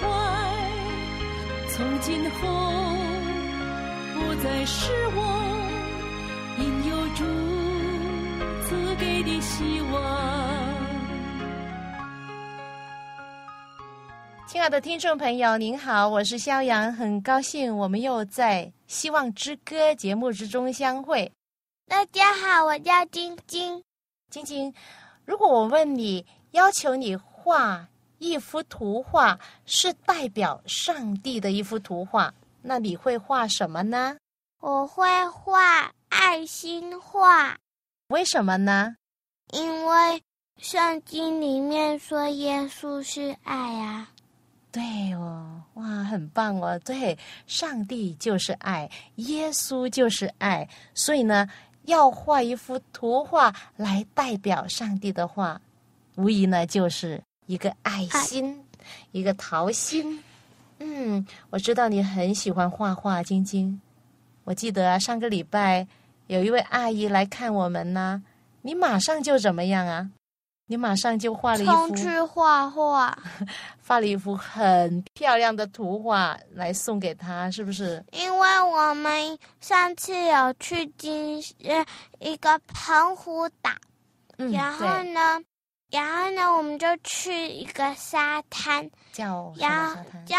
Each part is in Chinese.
怀，从今后不再是我，因有主赐给的希望。亲爱的听众朋友，您好，我是肖阳，很高兴我们又在《希望之歌》节目之中相会。大家好，我叫晶晶。晶晶，如果我问你，要求你画一幅图画，是代表上帝的一幅图画，那你会画什么呢？我会画爱心画。为什么呢？因为圣经里面说耶稣是爱啊。对哦，哇，很棒哦！对，上帝就是爱，耶稣就是爱，所以呢，要画一幅图画来代表上帝的话。无疑呢，就是一个爱心，一个桃心。嗯，我知道你很喜欢画画，晶晶。我记得上个礼拜有一位阿姨来看我们呢，你马上就怎么样啊？你马上就画了一幅去画画，画了一幅很漂亮的图画来送给她，是不是？因为我们上次有去金呃一个澎湖岛，然后呢。然后呢，我们就去一个沙滩，叫叫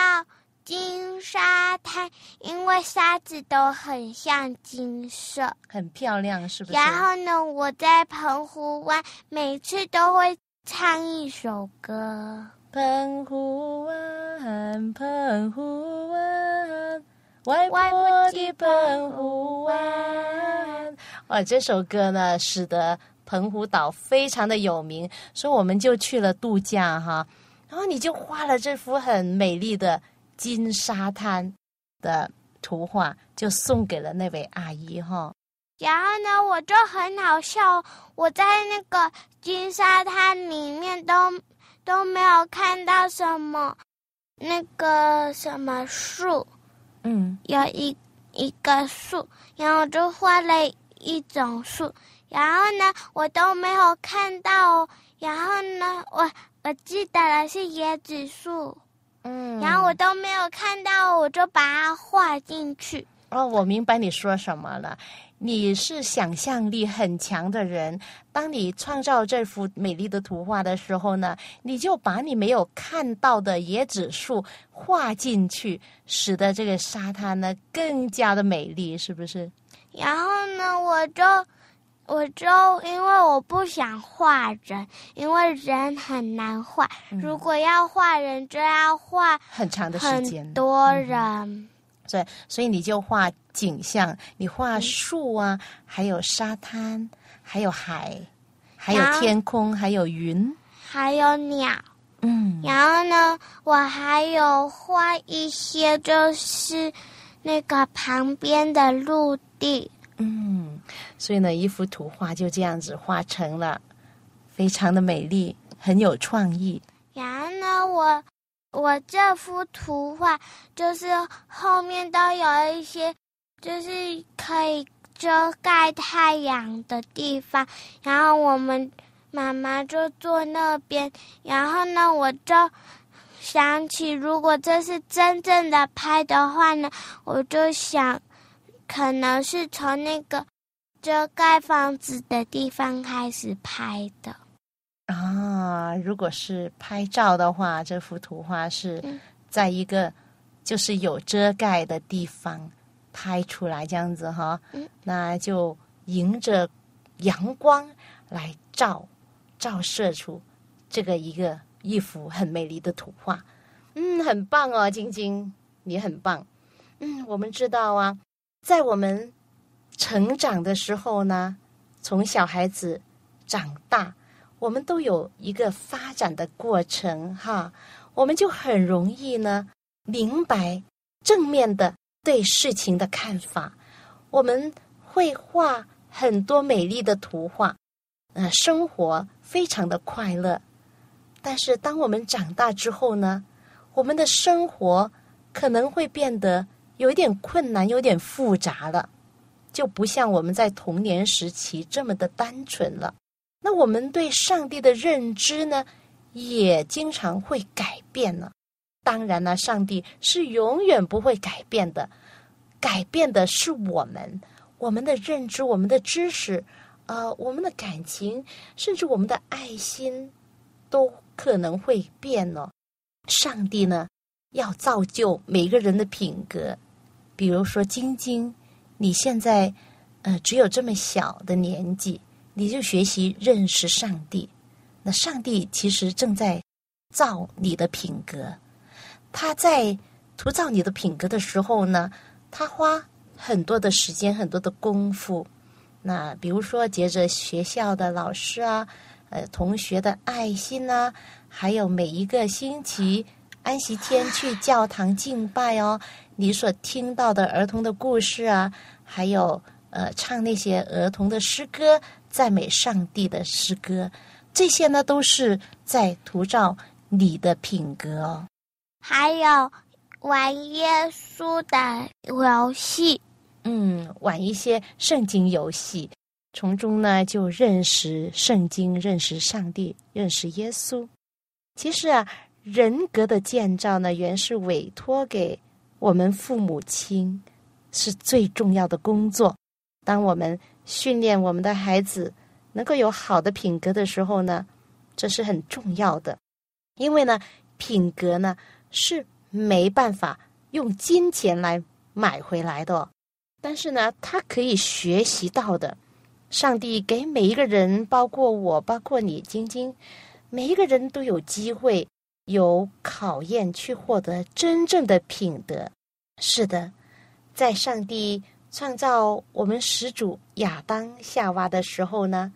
金沙滩，因为沙子都很像金色，很漂亮，是不是？然后呢，我在澎湖湾每次都会唱一首歌。澎湖湾，澎湖湾，外婆的澎湖湾。哇，这首歌呢，使得。澎湖岛非常的有名，所以我们就去了度假哈。然后你就画了这幅很美丽的金沙滩的图画，就送给了那位阿姨哈。然后呢，我就很好笑，我在那个金沙滩里面都都没有看到什么那个什么树，嗯，有一一个树，然后我就画了一种树。然后呢，我都没有看到。然后呢，我我记得了是椰子树，嗯，然后我都没有看到，我就把它画进去。哦，我明白你说什么了。你是想象力很强的人，当你创造这幅美丽的图画的时候呢，你就把你没有看到的椰子树画进去，使得这个沙滩呢更加的美丽，是不是？然后呢，我就。我就因为我不想画人，因为人很难画。如果要画人，就要画很长的时间，很多人。对，所以你就画景象，你画树啊，还有沙滩，还有海，还有天空，还有云，还有鸟。嗯，然后呢，我还有画一些，就是那个旁边的陆地。嗯，所以呢，一幅图画就这样子画成了，非常的美丽，很有创意。然后呢，我我这幅图画就是后面都有一些，就是可以遮盖太阳的地方。然后我们妈妈就坐那边。然后呢，我就想起，如果这是真正的拍的话呢，我就想。可能是从那个遮盖房子的地方开始拍的啊。如果是拍照的话，这幅图画是在一个就是有遮盖的地方拍出来，这样子哈。那就迎着阳光来照照射出这个一个一幅很美丽的图画。嗯，很棒哦，晶晶，你很棒。嗯，我们知道啊。在我们成长的时候呢，从小孩子长大，我们都有一个发展的过程哈，我们就很容易呢明白正面的对事情的看法，我们会画很多美丽的图画，呃，生活非常的快乐。但是当我们长大之后呢，我们的生活可能会变得有点困难，有点复杂了，就不像我们在童年时期这么的单纯了。那我们对上帝的认知呢，也经常会改变呢。当然了，上帝是永远不会改变的，改变的是我们，我们的认知、我们的知识，呃，我们的感情，甚至我们的爱心，都可能会变呢。上帝呢，要造就每个人的品格。比如说，晶晶，你现在呃只有这么小的年纪。你就学习认识上帝，那上帝其实正在造你的品格。他在涂造你的品格的时候呢，他花很多的时间、很多的功夫。那比如说，接着学校的老师啊、呃同学的爱心啊，还有每一个星期安息天去教堂敬拜哦，你所听到的儿童的故事啊，还有呃唱那些儿童的诗歌。赞美上帝的诗歌，这些呢都是在涂照你的品格哦。还有玩耶稣的游戏，嗯，玩一些圣经游戏，从中呢就认识圣经，认识上帝，认识耶稣。其实啊，人格的建造呢，原是委托给我们父母亲，是最重要的工作。当我们训练我们的孩子能够有好的品格的时候呢，这是很重要的，因为呢，品格呢是没办法用金钱来买回来的，但是呢，他可以学习到的。上帝给每一个人，包括我，包括你，晶晶，每一个人都有机会有考验去获得真正的品德。是的，在上帝。创造我们始祖亚当夏娃的时候呢，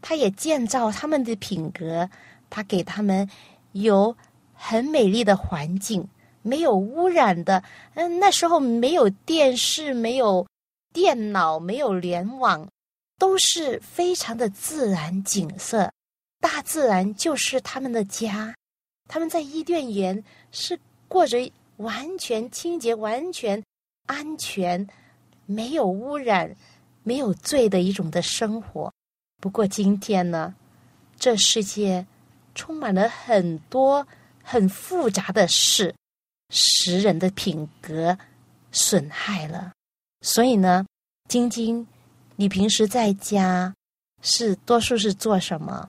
他也建造他们的品格，他给他们有很美丽的环境，没有污染的。嗯，那时候没有电视，没有电脑，没有联网，都是非常的自然景色。大自然就是他们的家，他们在伊甸园是过着完全清洁、完全安全。没有污染、没有罪的一种的生活。不过今天呢，这世界充满了很多很复杂的事，使人的品格损害了。所以呢，晶晶，你平时在家是多数是做什么？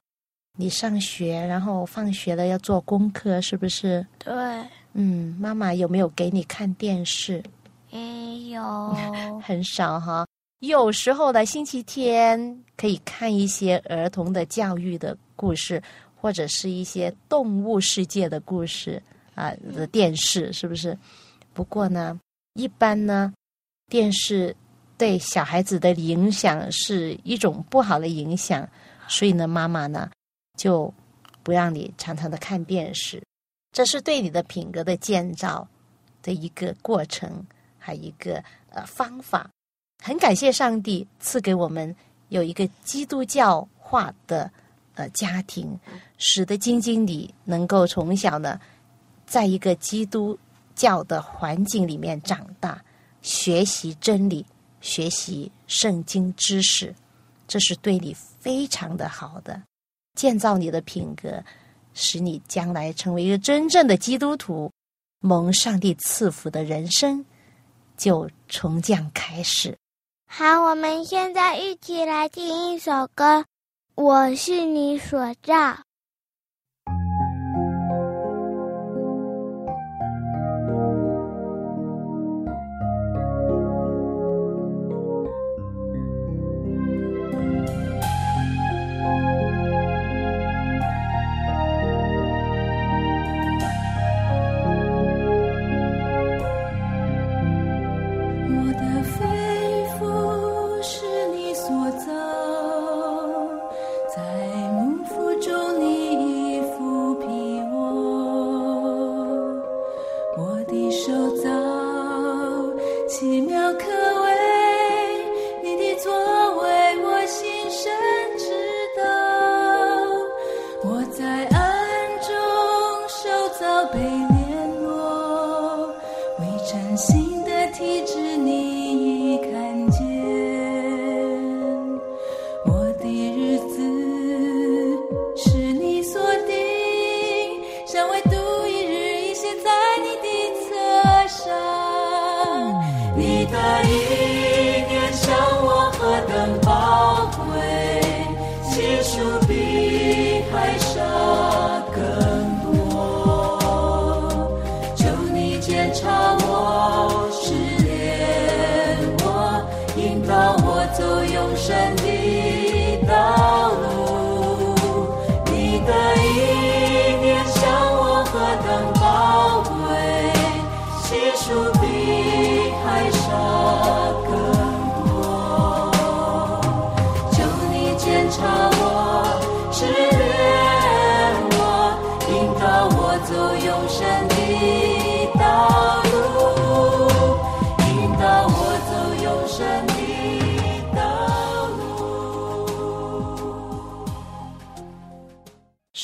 你上学，然后放学了要做功课，是不是？对。嗯，妈妈有没有给你看电视？没有，很少哈。有时候的，星期天可以看一些儿童的教育的故事，或者是一些动物世界的故事啊的电视，是不是？不过呢，一般呢，电视对小孩子的影响是一种不好的影响，所以呢，妈妈呢就不让你常常的看电视，这是对你的品格的建造的一个过程。还一个呃方法，很感谢上帝赐给我们有一个基督教化的呃家庭，使得晶晶你能够从小呢，在一个基督教的环境里面长大，学习真理，学习圣经知识，这是对你非常的好的，建造你的品格，使你将来成为一个真正的基督徒，蒙上帝赐福的人生。就从将开始。好，我们现在一起来听一首歌，《我是你所造》。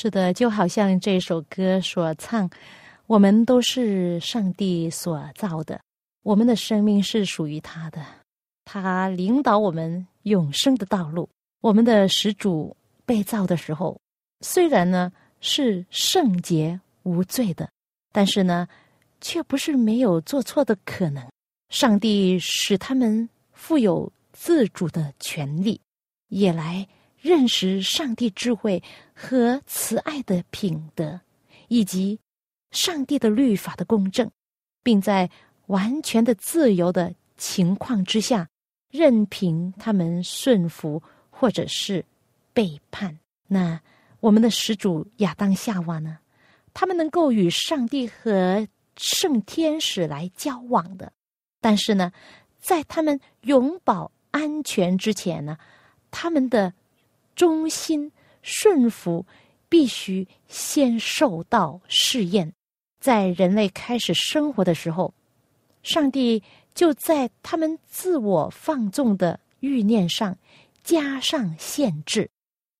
是的，就好像这首歌所唱，我们都是上帝所造的，我们的生命是属于他的，他领导我们永生的道路。我们的始祖被造的时候，虽然呢是圣洁无罪的，但是呢，却不是没有做错的可能。上帝使他们富有自主的权利，也来认识上帝智慧和慈爱的品德，以及上帝的律法的公正，并在完全的自由的情况之下，任凭他们顺服或者是背叛。那我们的始祖亚当夏娃呢？他们能够与上帝和圣天使来交往的，但是呢，在他们永保安全之前呢，他们的忠心顺服必须先受到试验。在人类开始生活的时候，上帝就在他们自我放纵的欲念上加上限制。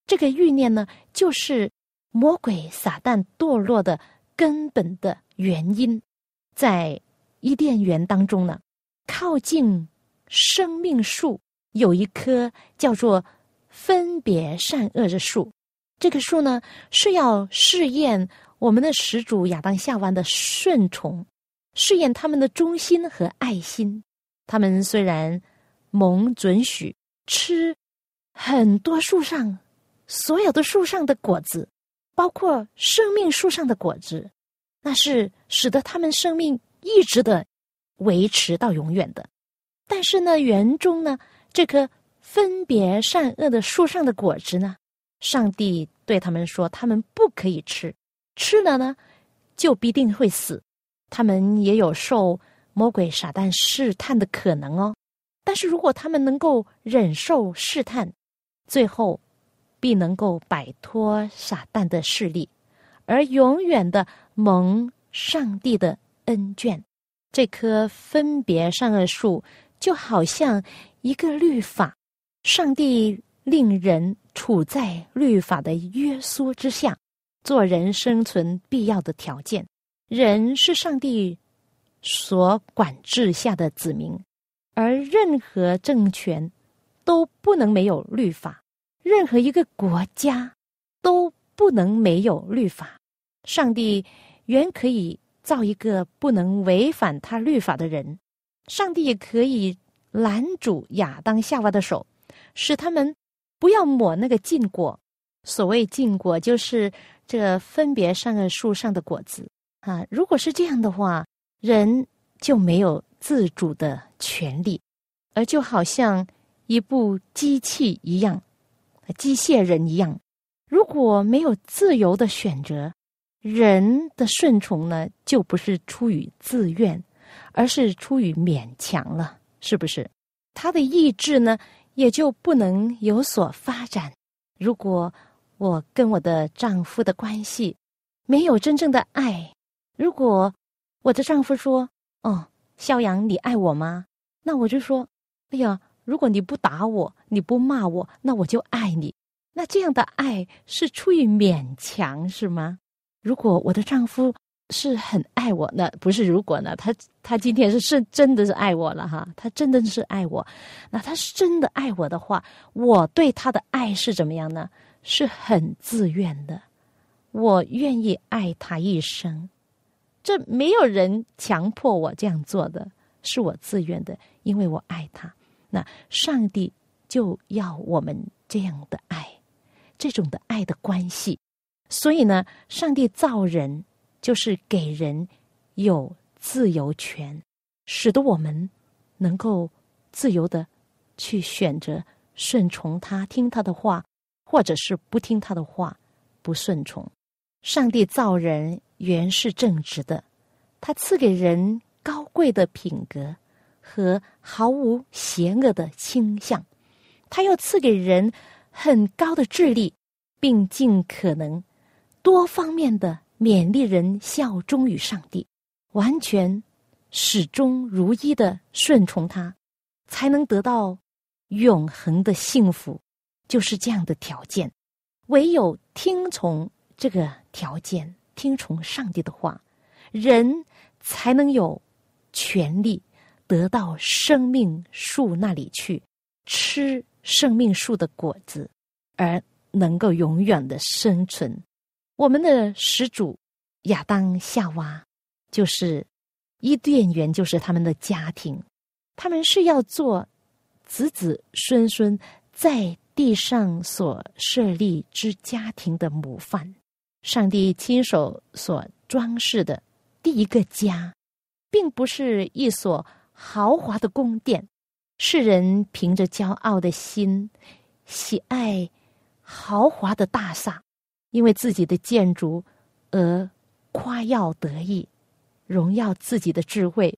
这个欲念呢，就是魔鬼撒旦堕落的根本的原因。在伊甸园当中呢，靠近生命树有一棵叫做分别善恶的树。这个树呢，是要试验我们的始祖亚当夏娃的顺从，试验他们的忠心和爱心。他们虽然蒙准许吃很多树上所有的树上的果子，包括生命树上的果子，那是使得他们生命一直的维持到永远的。但是呢，园中呢，这棵分别善恶的树上的果子呢，上帝对他们说，他们不可以吃，吃了呢，就必定会死。他们也有受魔鬼撒旦试探的可能哦。但是如果他们能够忍受试探，最后必能够摆脱撒旦的势力，而永远的蒙上帝的恩眷。这棵分别善恶树就好像一个律法，上帝令人处在律法的约束之下，做人生存必要的条件。人是上帝所管制下的子民，而任何政权都不能没有律法，任何一个国家都不能没有律法。上帝原可以造一个不能违反他律法的人，上帝也可以拦住亚当夏娃的手，使他们不要抹那个禁果。所谓禁果，就是这分别善恶树上的果子啊。如果是这样的话，人就没有自主的权利，而就好像一部机器一样，机械人一样。如果没有自由的选择，人的顺从呢，就不是出于自愿，而是出于勉强了，是不是？他的意志呢，也就不能有所发展。如果我跟我的丈夫的关系没有真正的爱，如果我的丈夫说：“哦，肖阳，你爱我吗？”那我就说：“哎呀，如果你不打我，你不骂我，那我就爱你。”那这样的爱是出于勉强是吗？如果我的丈夫是很爱我，那不是如果呢？他他今天是是真的是爱我了哈，他真的是爱我。那他是真的爱我的话，我对他的爱是怎么样呢？是很自愿的，我愿意爱他一生。这没有人强迫我这样做的，是我自愿的，因为我爱他。那上帝就要我们这样的爱。这种的爱的关系，所以呢，上帝造人就是给人有自由权，使得我们能够自由的去选择顺从他，听他的话，或者是不听他的话，不顺从。上帝造人原是正直的，他赐给人高贵的品格和毫无邪恶的倾向，他又赐给人。很高的智力，并尽可能多方面的勉励人效忠于上帝，完全始终如一的顺从他，才能得到永恒的幸福。就是这样的条件，唯有听从这个条件，听从上帝的话，人才能有权利得到生命树那里去吃。生命树的果子，而能够永远的生存。我们的始祖亚当夏娃，就是伊甸园，就是他们的家庭。他们是要做子子孙孙在地上所设立之家庭的模范。上帝亲手所装饰的第一个家，并不是一所豪华的宫殿。世人凭着骄傲的心，喜爱豪华的大厦，因为自己的建筑而夸耀得意，荣耀自己的智慧。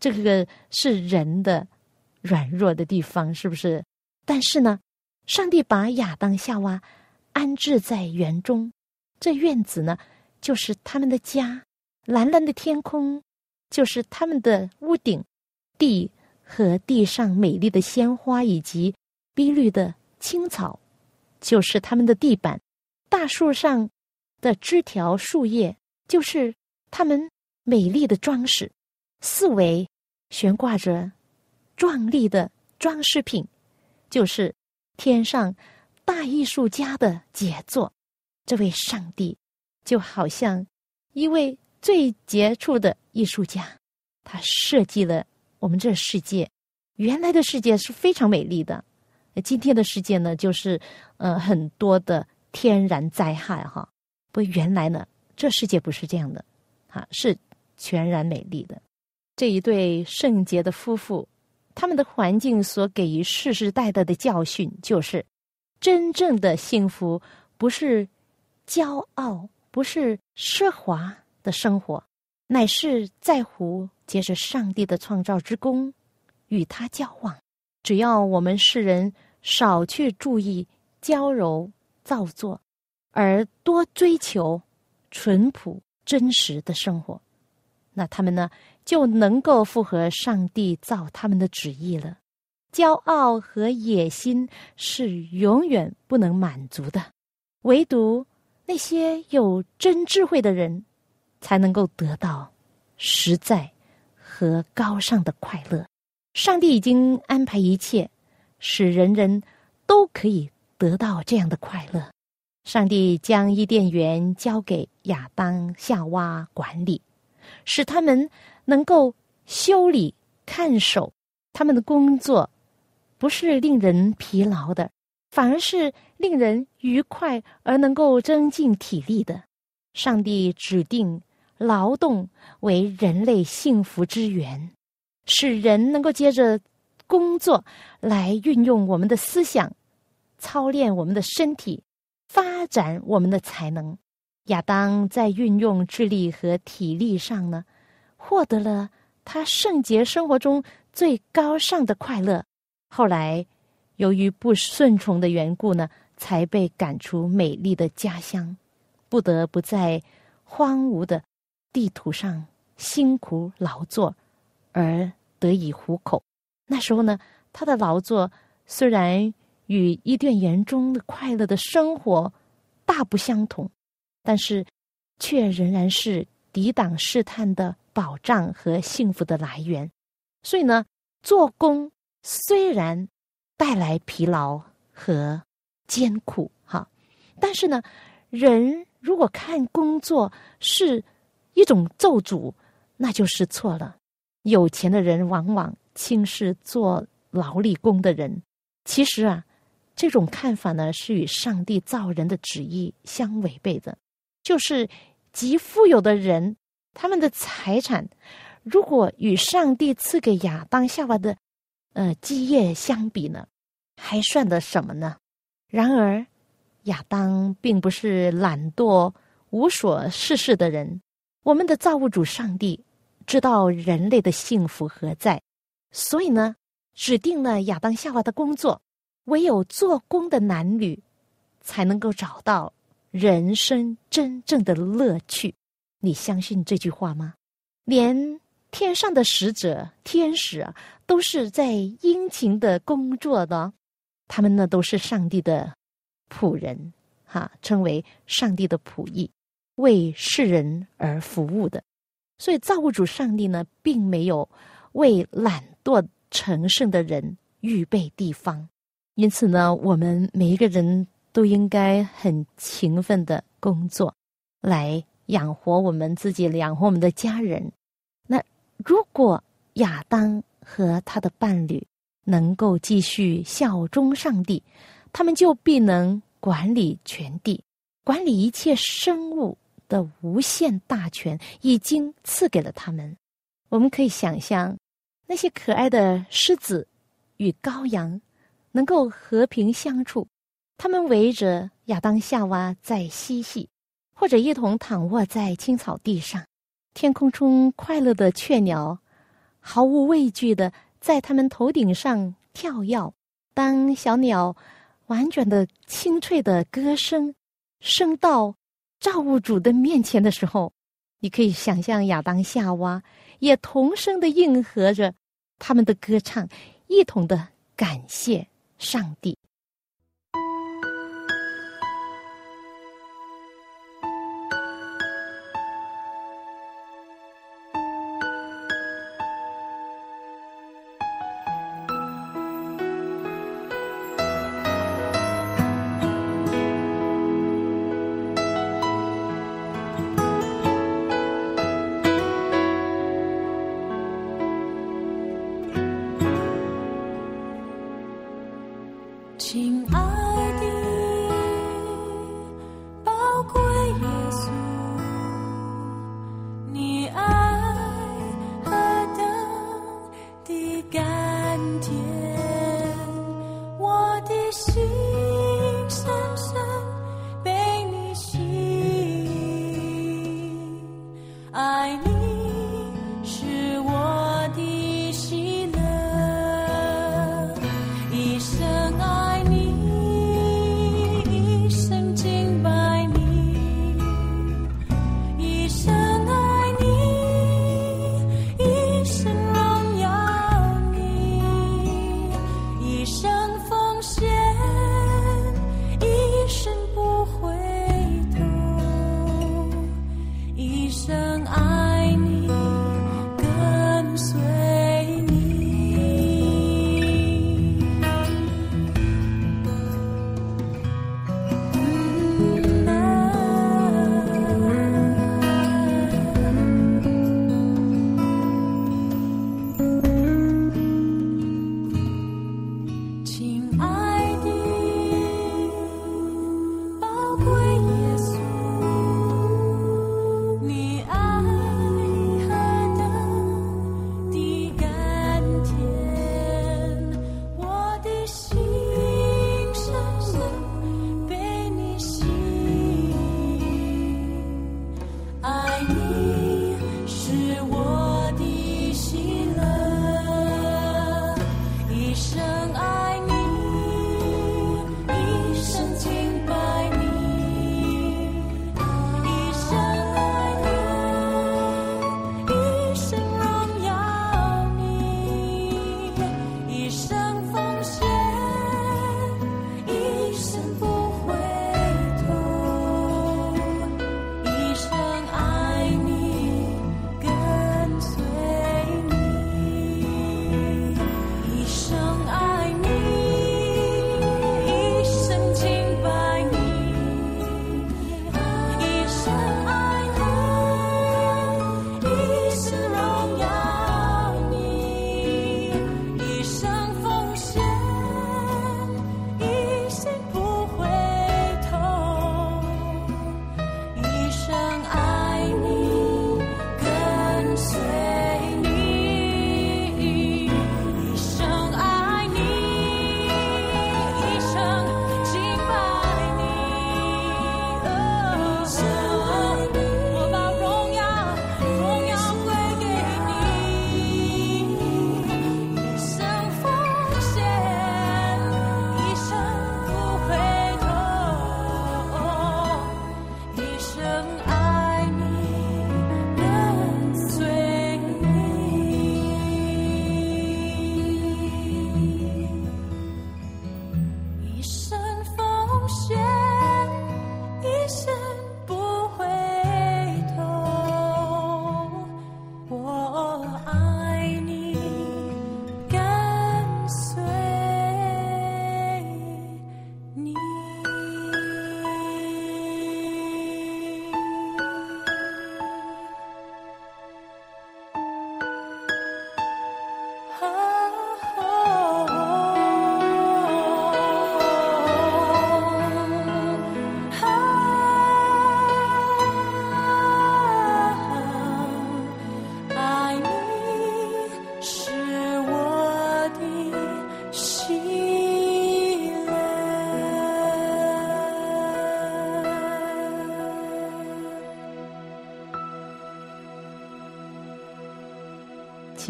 这个是人的软弱的地方，是不是？但是呢，上帝把亚当夏娃安置在园中，这院子呢，就是他们的家；蓝蓝的天空，就是他们的屋顶；地。和地上美丽的鲜花以及碧绿的青草，就是他们的地板；大树上的枝条、树叶，就是他们美丽的装饰。四围悬挂着壮丽的装饰品，就是天上大艺术家的杰作。这位上帝就好像一位最杰出的艺术家，他设计了。我们这世界，原来的世界是非常美丽的。今天的世界呢，就是呃很多的天然灾害哈。不，原来呢，这世界不是这样的，哈，是全然美丽的。这一对圣洁的夫妇，他们的环境所给予世世代代的教训，就是真正的幸福不是骄傲，不是奢华的生活，乃是在乎。皆是上帝的创造之功，与他交往。只要我们世人少去注意娇柔造作，而多追求淳朴真实的生活，那他们呢就能够符合上帝造他们的旨意了。骄傲和野心是永远不能满足的，唯独那些有真智慧的人，才能够得到实在。和高尚的快乐，上帝已经安排一切，使人人都可以得到这样的快乐。上帝将伊甸园交给亚当、夏娃管理，使他们能够修理、看守他们的工作，不是令人疲劳的，反而是令人愉快而能够增进体力的。上帝指定。劳动为人类幸福之源，使人能够接着工作来运用我们的思想，操练我们的身体，发展我们的才能。亚当在运用智力和体力上呢，获得了他圣洁生活中最高尚的快乐。后来，由于不顺从的缘故呢，才被赶出美丽的家乡，不得不在荒芜的。地图上辛苦劳作而得以糊口。那时候呢，他的劳作虽然与伊甸园中的快乐的生活大不相同，但是却仍然是抵挡试探的保障和幸福的来源。所以呢，做工虽然带来疲劳和艰苦，哈，但是呢，人如果看工作是一种咒诅，那就是错了。有钱的人往往轻视做劳力工的人，其实啊，这种看法呢是与上帝造人的旨意相违背的。就是极富有的人，他们的财产如果与上帝赐给亚当夏娃的呃基业相比呢，还算得什么呢？然而，亚当并不是懒惰无所事事的人，我们的造物主上帝。知道人类的幸福何在，所以呢，指定了亚当夏娃的工作。唯有做工的男女，才能够找到人生真正的乐趣。你相信这句话吗？连天上的使者、天使啊，都是在殷勤的工作的。他们呢，都是上帝的仆人，哈，称为上帝的仆役，为世人而服务的。所以，造物主上帝呢，并没有为懒惰成圣的人预备地方。因此呢，我们每一个人都应该很勤奋的工作，来养活我们自己，养活我们的家人。那如果亚当和他的伴侣能够继续效忠上帝，他们就必能管理全地，管理一切生物。的无限大权已经赐给了他们。我们可以想象，那些可爱的狮子与羔羊能够和平相处，他们围着亚当夏娃在嬉戏，或者一同躺卧在青草地上。天空中快乐的雀鸟，毫无畏惧的在他们头顶上跳跃。当小鸟婉转的清脆的歌声升到。造物主的面前的时候，你可以想象亚当夏娃也同声的应和着他们的歌唱，一同的感谢上帝。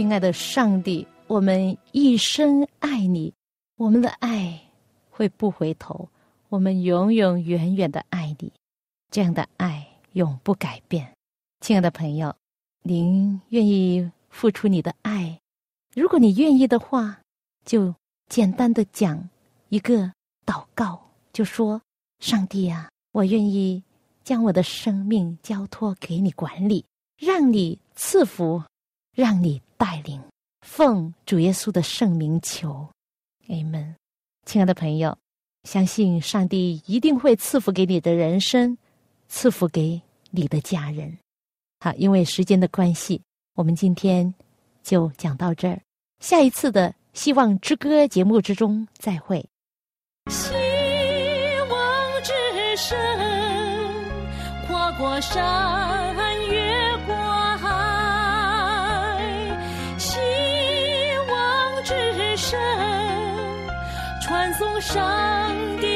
亲爱的上帝，我们一生爱你，我们的爱会不回头，我们永永远远的爱你，这样的爱永不改变。亲爱的朋友，您愿意付出你的爱？如果你愿意的话，就简单的讲一个祷告，就说：“上帝啊，我愿意将我的生命交托给你管理，让你赐福，让你带领。奉主耶稣的圣名求，amen。”亲爱的朋友，相信上帝一定会赐福给你的人生，赐福给你的家人。好，因为时间的关系，我们今天就讲到这儿。下一次的《希望之歌》节目之中再会。希望之声，跨过山，上帝